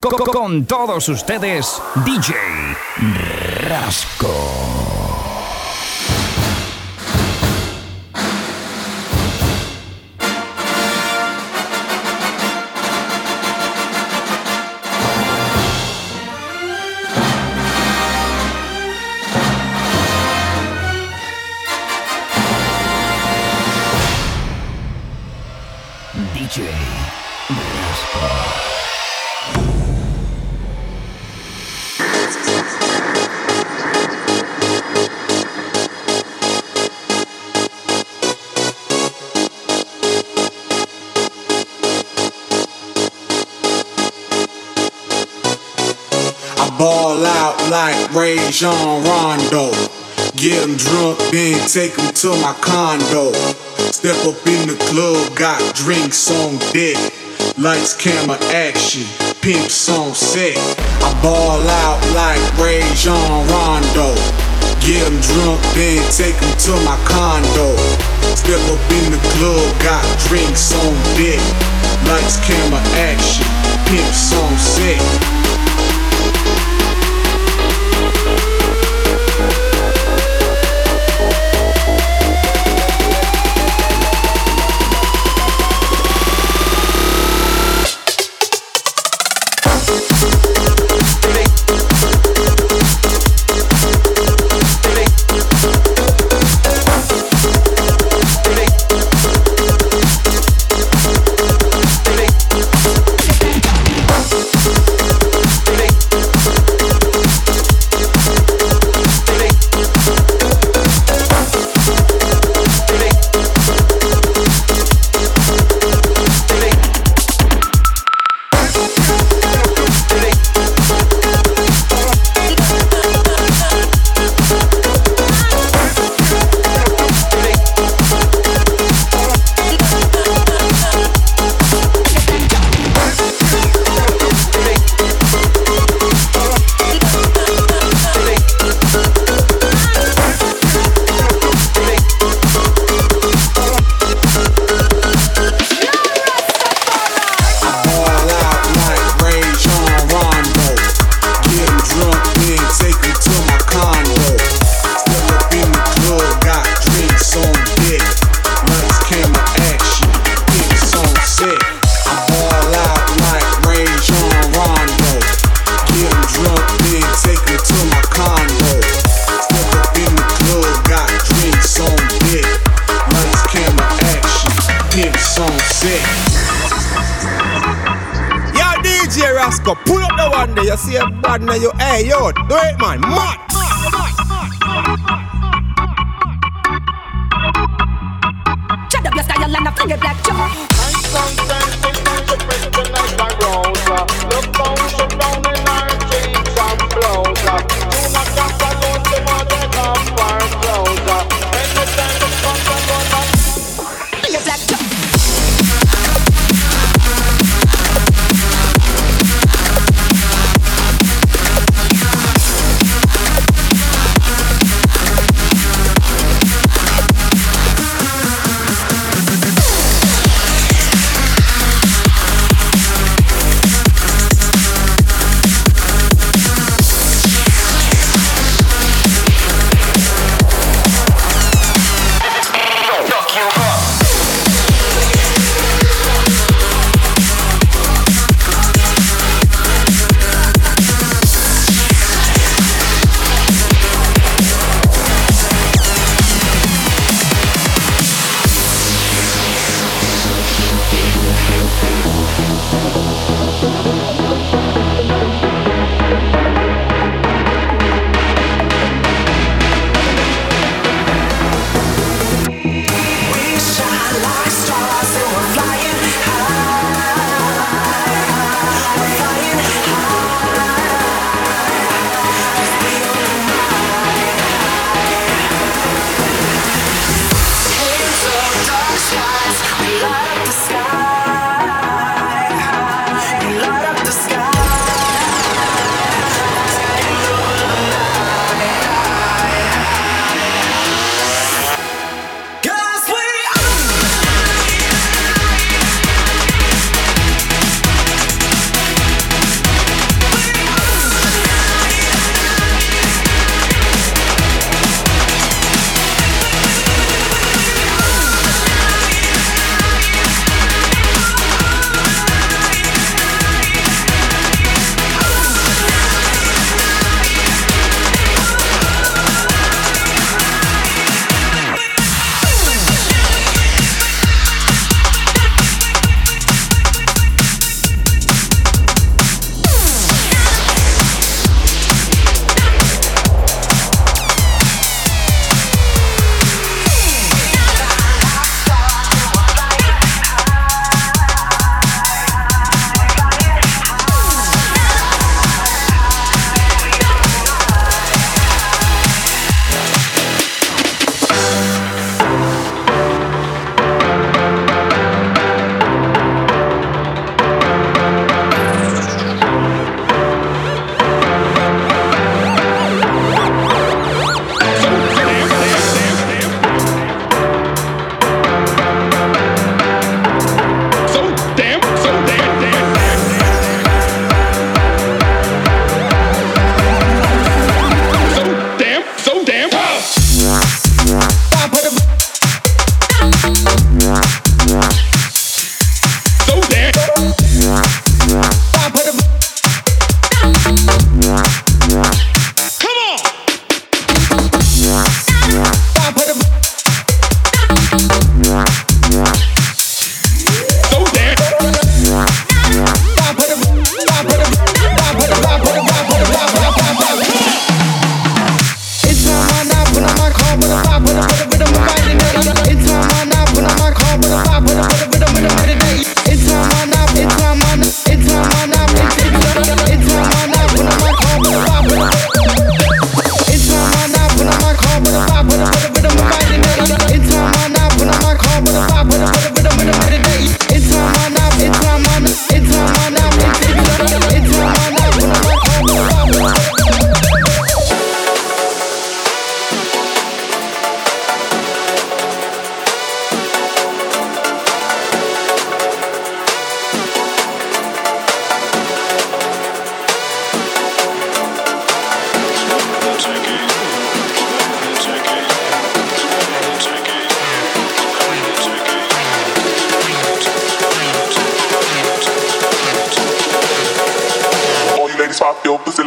Con todos ustedes, DJ Rasco. Jean Rondo. Get him drunk, then take him to my condo. Step up in the club, got drinks on deck. Lights, camera, action, pimps on set. I ball out like Ray Jean Rondo. Get him drunk, then take him to my condo. Step up in the club, got drinks on deck. Lights, camera, action, pimps on set.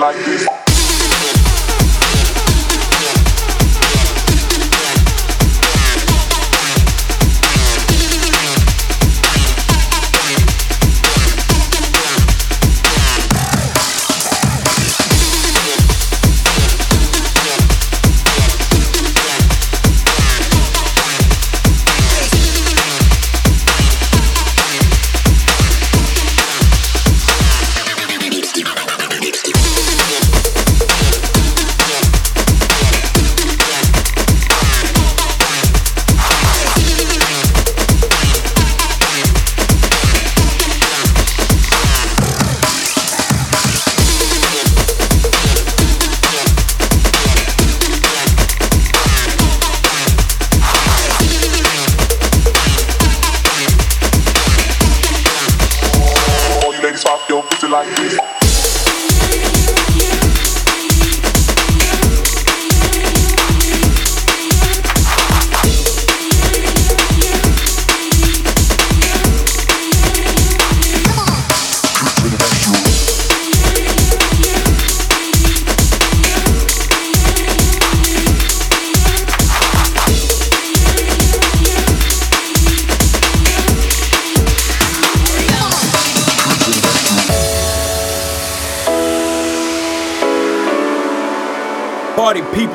like this.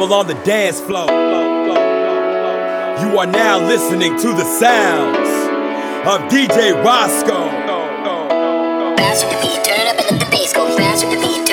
people on the dance floor. You are now listening to the sounds of DJ Rasco. The beat, turn up and let the bass go the beat.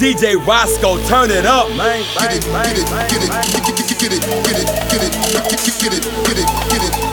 DJ Rasco, turn it up, man. Get it, get it, get it, get it, get it, get it, get it, get it, get it, get it.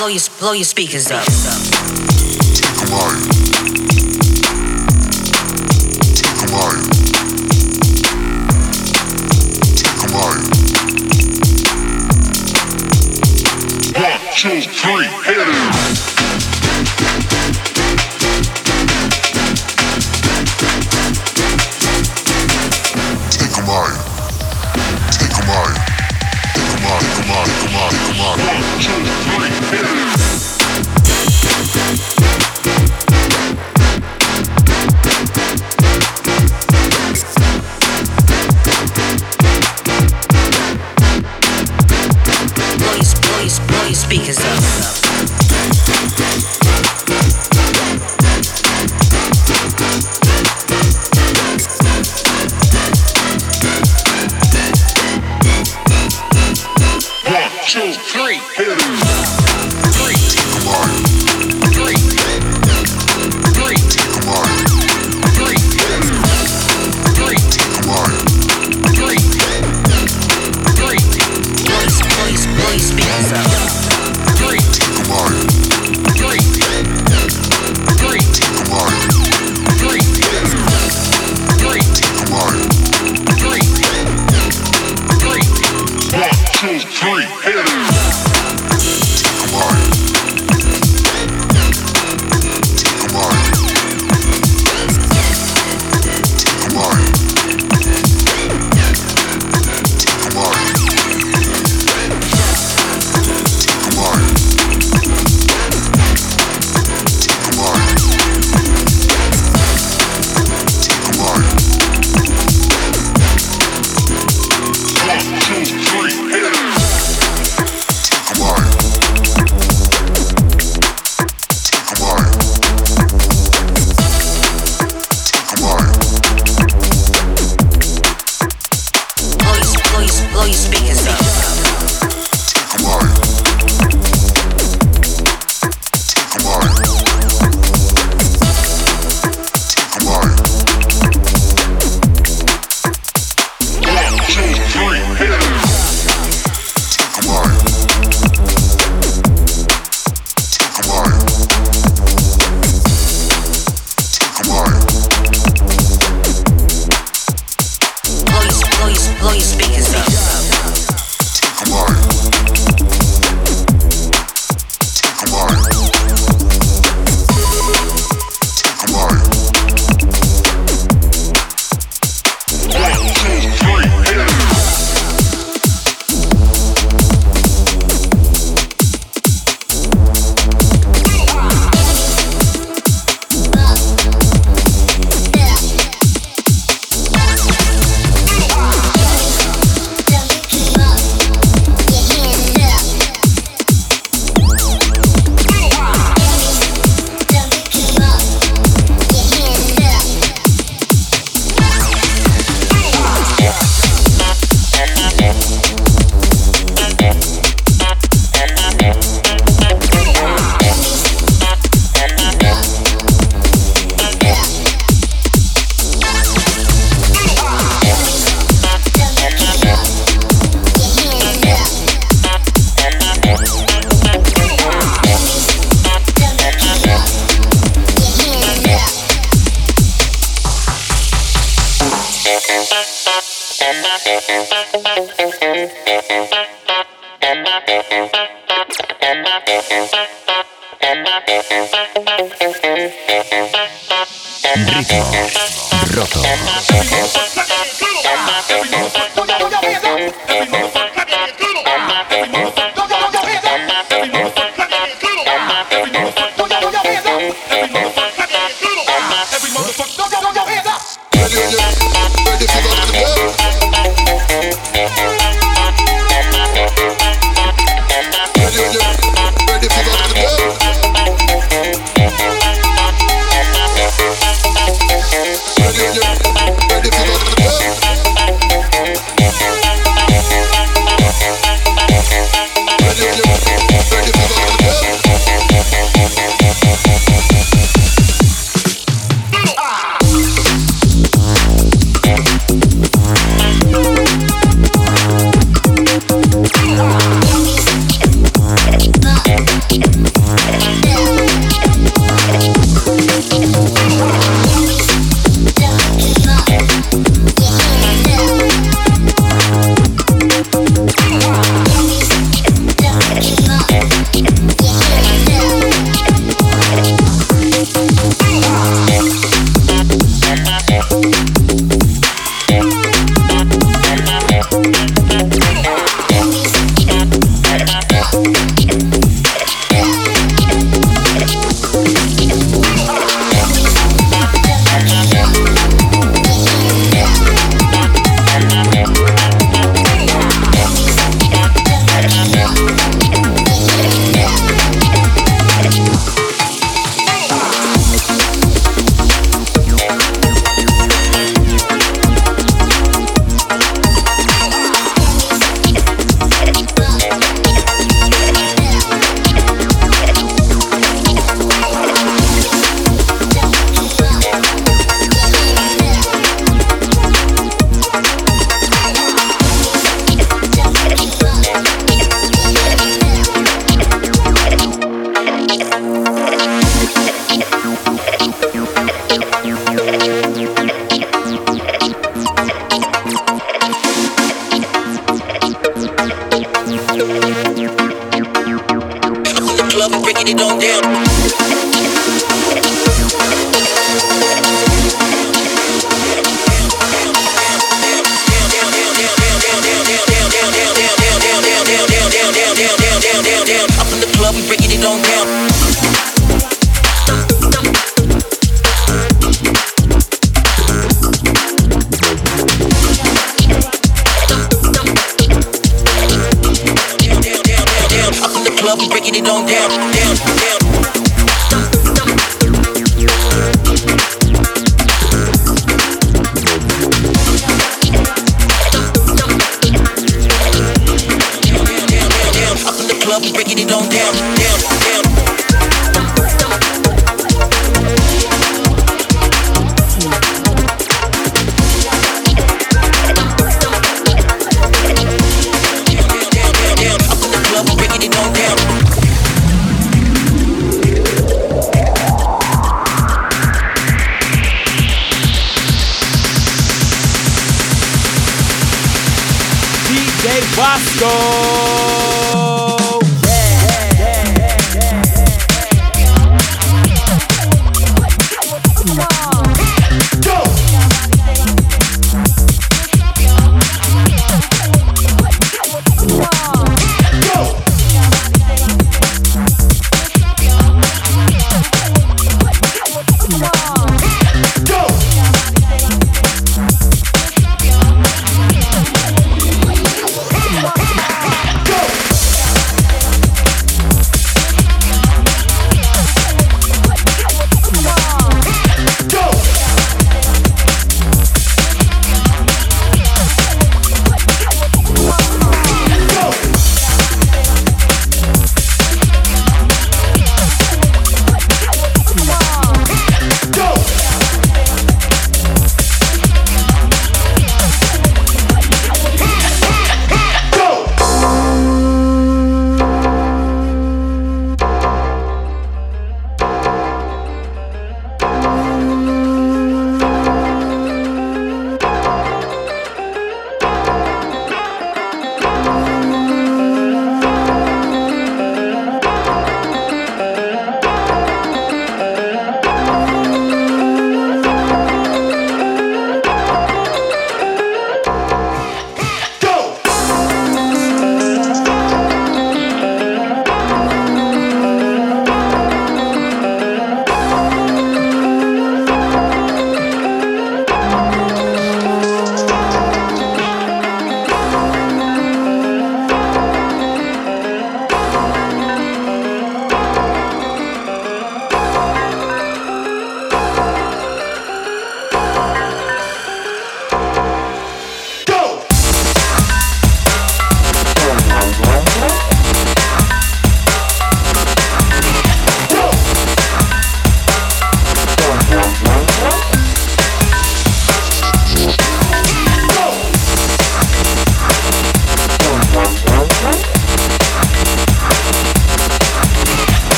blow your blow your speakers up. Take a wire. Take a wire. Take a wire. One, two, three, hit it.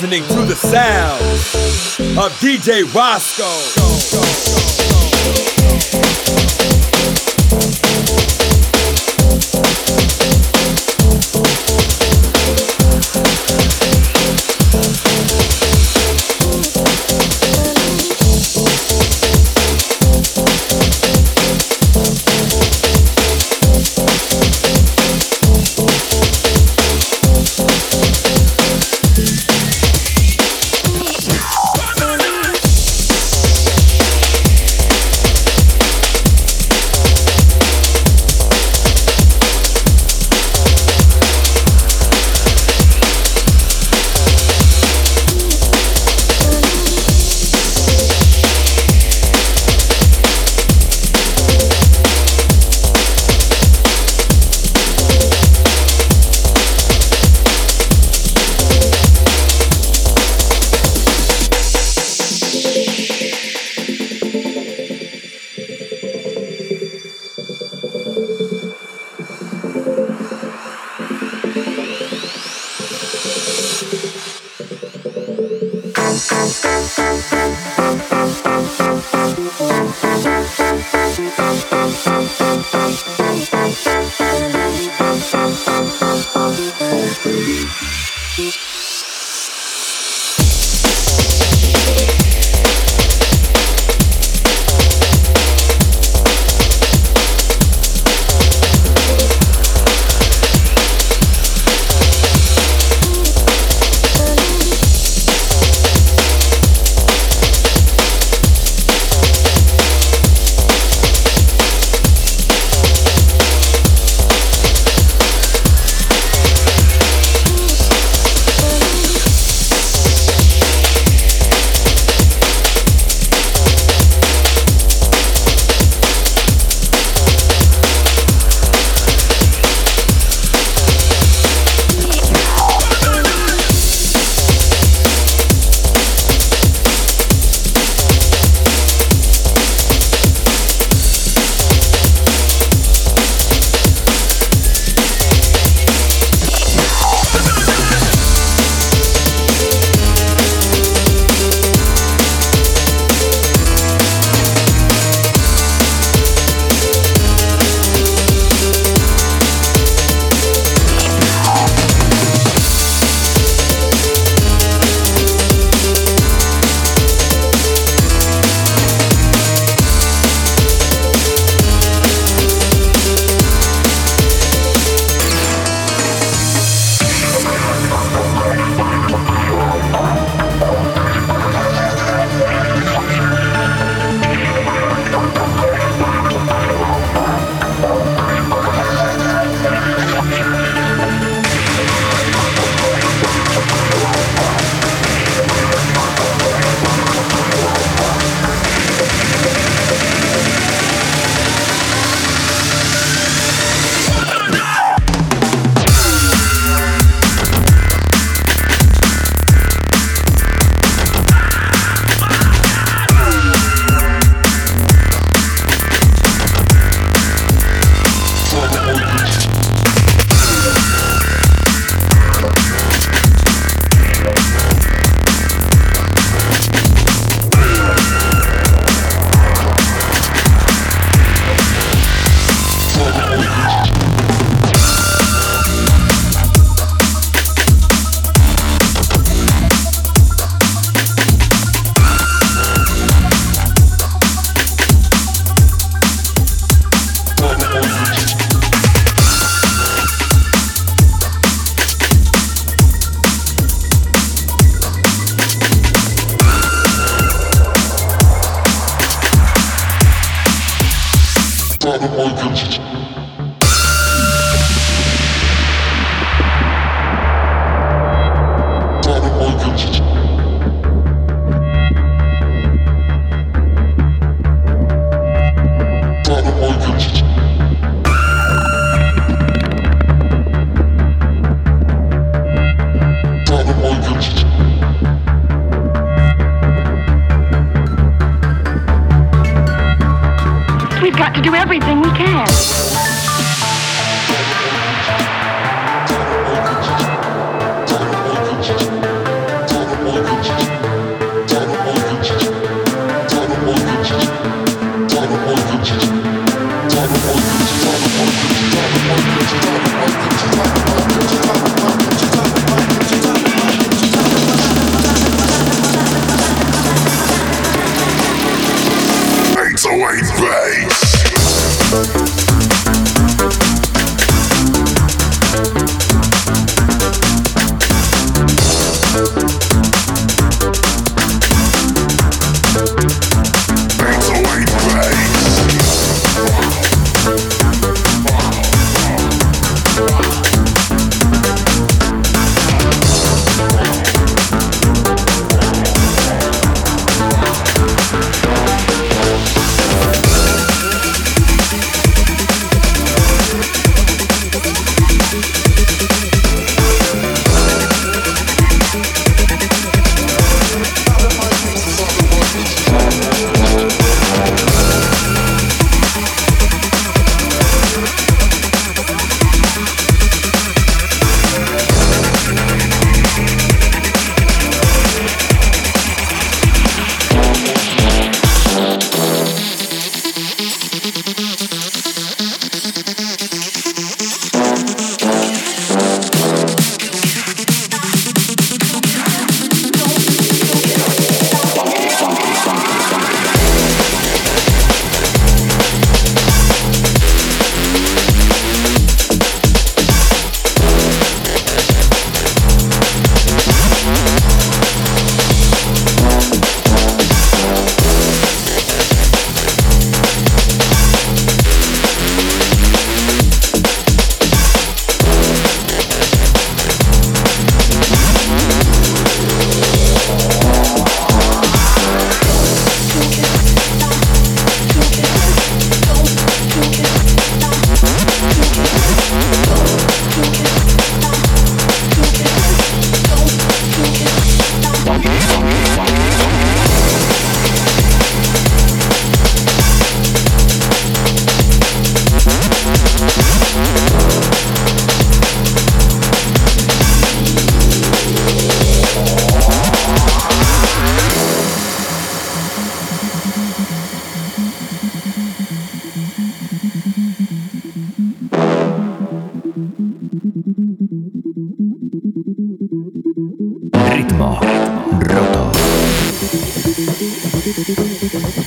Listening to the sound of DJ Rasco.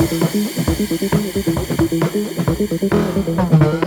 Thank you.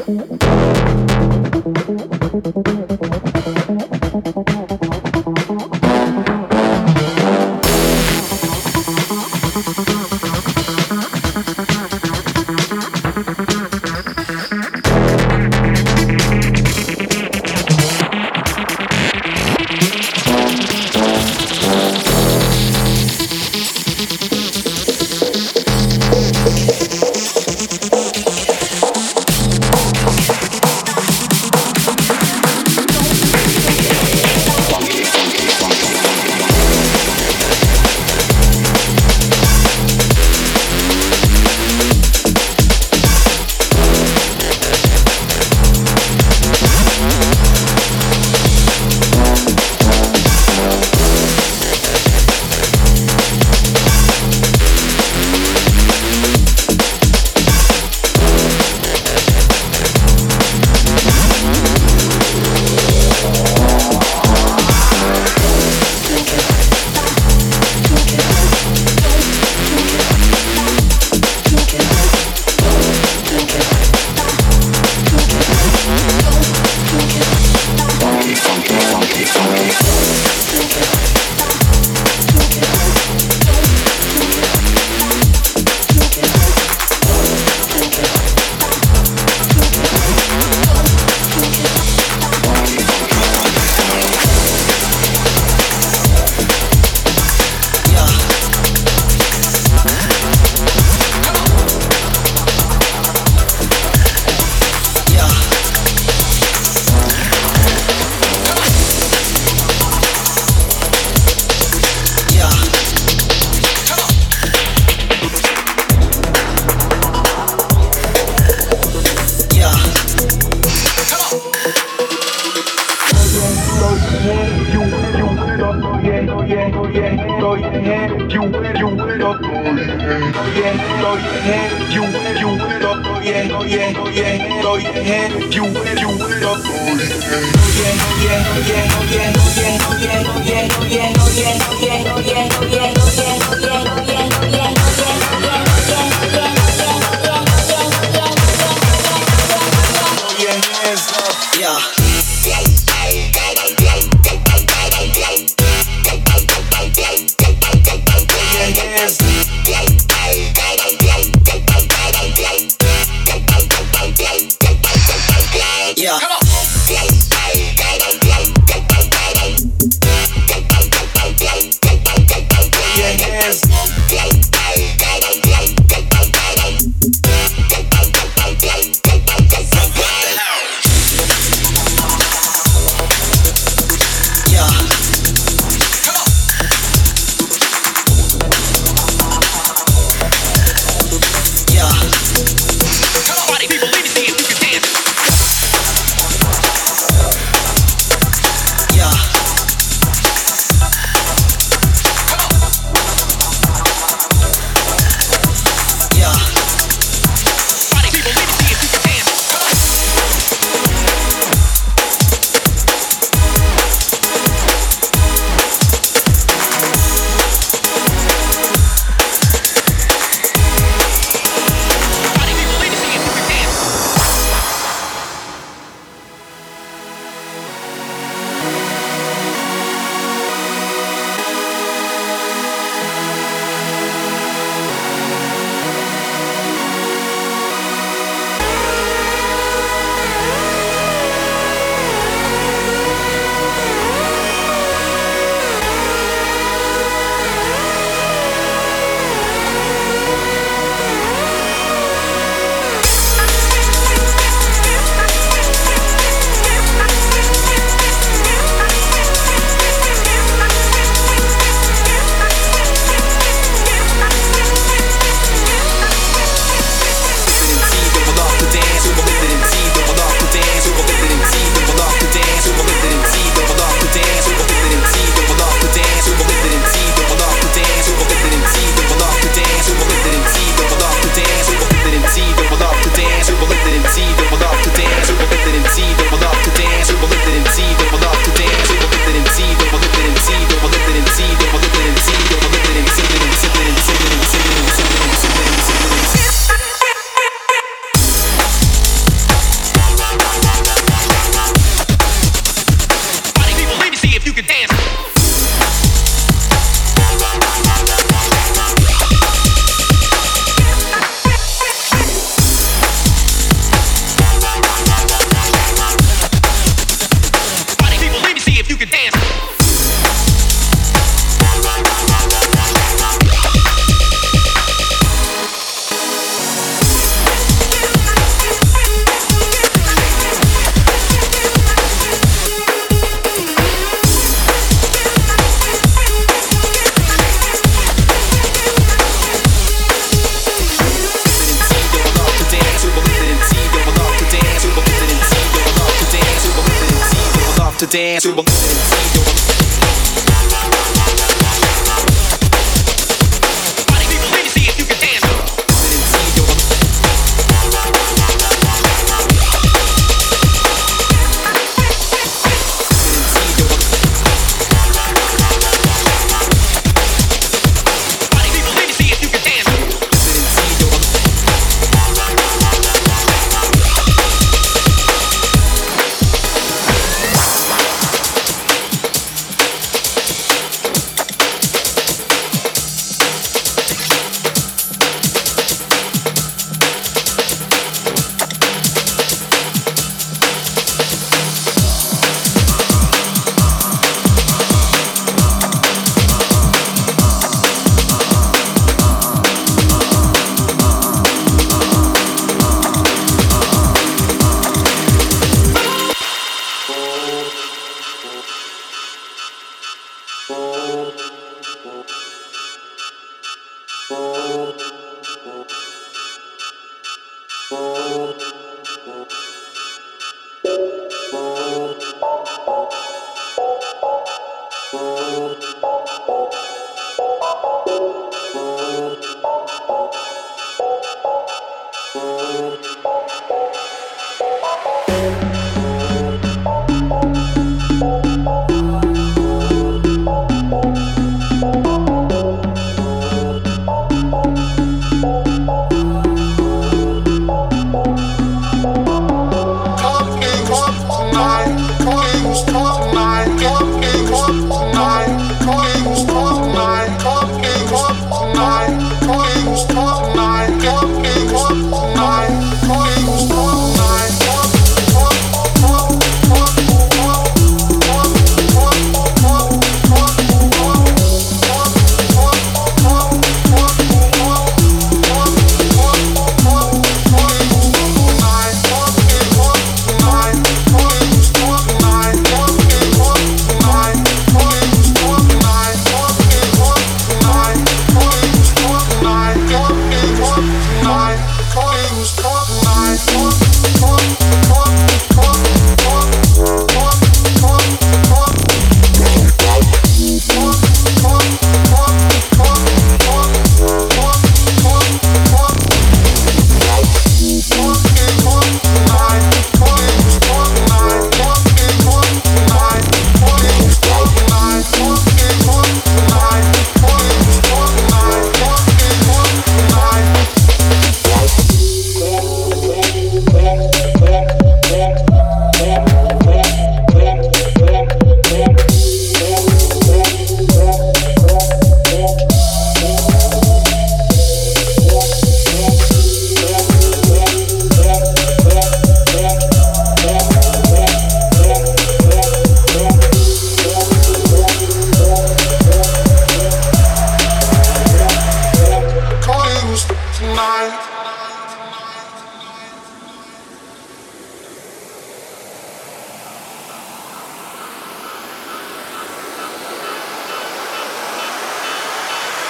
to dance.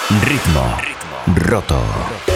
Ritmo. Ritmo. Roto.